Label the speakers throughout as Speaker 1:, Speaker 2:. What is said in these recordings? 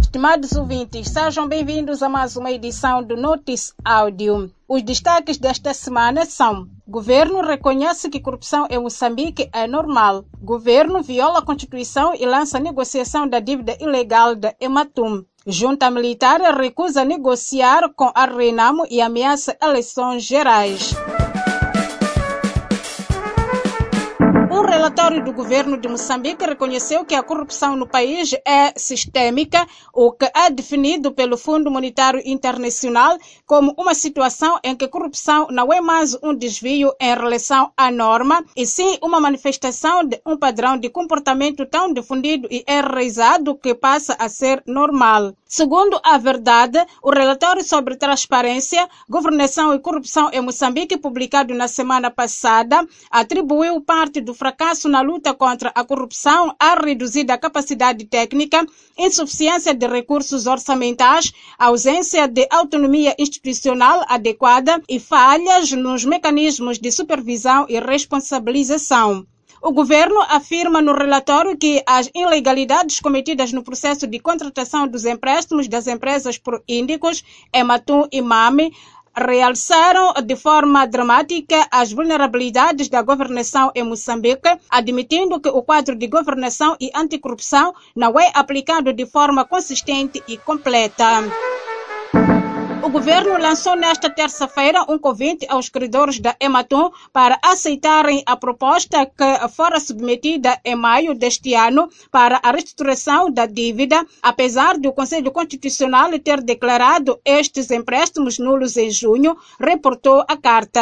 Speaker 1: Estimados ouvintes, sejam bem-vindos a mais uma edição do Notice Áudio. Os destaques desta semana são: Governo reconhece que corrupção em Moçambique é normal. Governo viola a Constituição e lança negociação da dívida ilegal da Ematum. Junta militar recusa negociar com a Renamo e ameaça eleições gerais. Relatório do governo de Moçambique reconheceu que a corrupção no país é sistêmica, o que é definido pelo Fundo Monetário Internacional como uma situação em que a corrupção não é mais um desvio em relação à norma, e sim uma manifestação de um padrão de comportamento tão difundido e enraizado que passa a ser normal. Segundo a verdade, o relatório sobre transparência, governação e corrupção em Moçambique, publicado na semana passada, atribuiu parte do fracasso na luta contra a corrupção à reduzida capacidade técnica, insuficiência de recursos orçamentais, ausência de autonomia institucional adequada e falhas nos mecanismos de supervisão e responsabilização. O governo afirma no relatório que as ilegalidades cometidas no processo de contratação dos empréstimos das empresas por índicos, Ematum e MAME, realçaram de forma dramática as vulnerabilidades da governação em Moçambique, admitindo que o quadro de governação e anticorrupção não é aplicado de forma consistente e completa. O governo lançou nesta terça-feira um convite aos credores da Ematum para aceitarem a proposta que fora submetida em maio deste ano para a reestruturação da dívida, apesar do Conselho Constitucional ter declarado estes empréstimos nulos em junho, reportou a carta.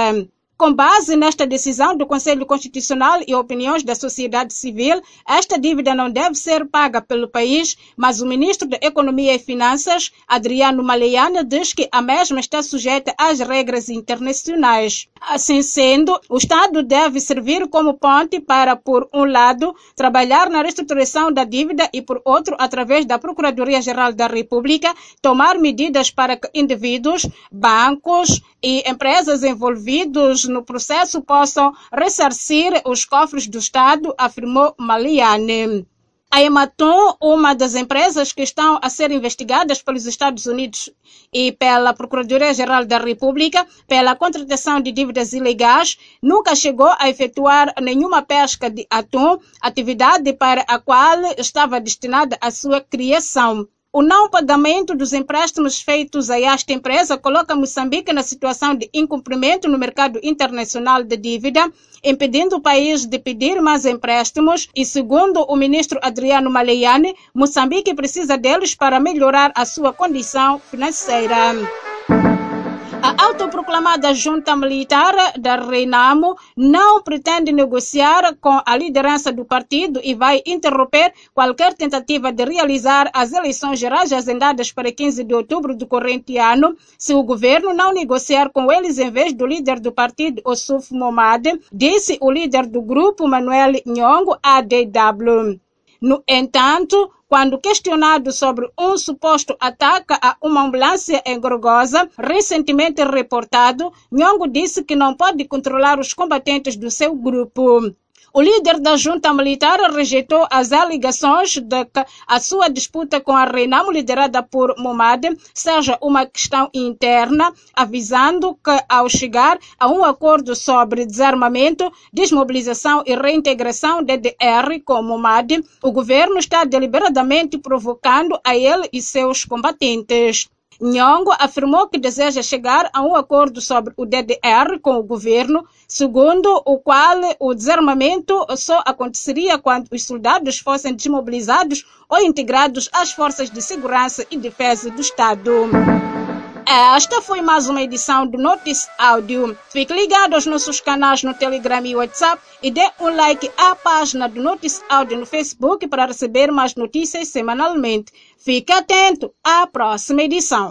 Speaker 1: Com base nesta decisão do Conselho Constitucional e opiniões da sociedade civil, esta dívida não deve ser paga pelo país, mas o ministro da Economia e Finanças, Adriano Maleana, diz que a mesma está sujeita às regras internacionais. Assim sendo, o Estado deve servir como ponte para, por um lado, trabalhar na reestruturação da dívida e, por outro, através da Procuradoria-Geral da República, tomar medidas para que indivíduos, bancos e empresas envolvidos no processo possam ressarcir os cofres do Estado, afirmou Maliane. A Ematon, uma das empresas que estão a ser investigadas pelos Estados Unidos e pela Procuradoria-Geral da República pela contratação de dívidas ilegais, nunca chegou a efetuar nenhuma pesca de atum, atividade para a qual estava destinada a sua criação. O não pagamento dos empréstimos feitos a esta empresa coloca Moçambique na situação de incumprimento no mercado internacional de dívida, impedindo o país de pedir mais empréstimos e, segundo o ministro Adriano Maleiane, Moçambique precisa deles para melhorar a sua condição financeira. A autoproclamada junta militar da Renamo não pretende negociar com a liderança do partido e vai interromper qualquer tentativa de realizar as eleições gerais agendadas para 15 de outubro do corrente ano, se o governo não negociar com eles em vez do líder do partido, Osuf Momade, disse o líder do grupo, Manuel Nhongo, ADW. No entanto, quando questionado sobre um suposto ataque a uma ambulância em Gorgosa, recentemente reportado, Nhongo disse que não pode controlar os combatentes do seu grupo. O líder da junta militar rejeitou as alegações de que a sua disputa com a Renamo, liderada por Momade, seja uma questão interna, avisando que, ao chegar a um acordo sobre desarmamento, desmobilização e reintegração DDR com Momade, o governo está deliberadamente provocando a ele e seus combatentes. Nhongo afirmou que deseja chegar a um acordo sobre o DDR com o governo, segundo o qual o desarmamento só aconteceria quando os soldados fossem desmobilizados ou integrados às forças de segurança e defesa do Estado. Esta foi mais uma edição do Notice Áudio. Fique ligado aos nossos canais no Telegram e WhatsApp e dê um like à página do Notice Áudio no Facebook para receber mais notícias semanalmente. Fique atento à próxima edição.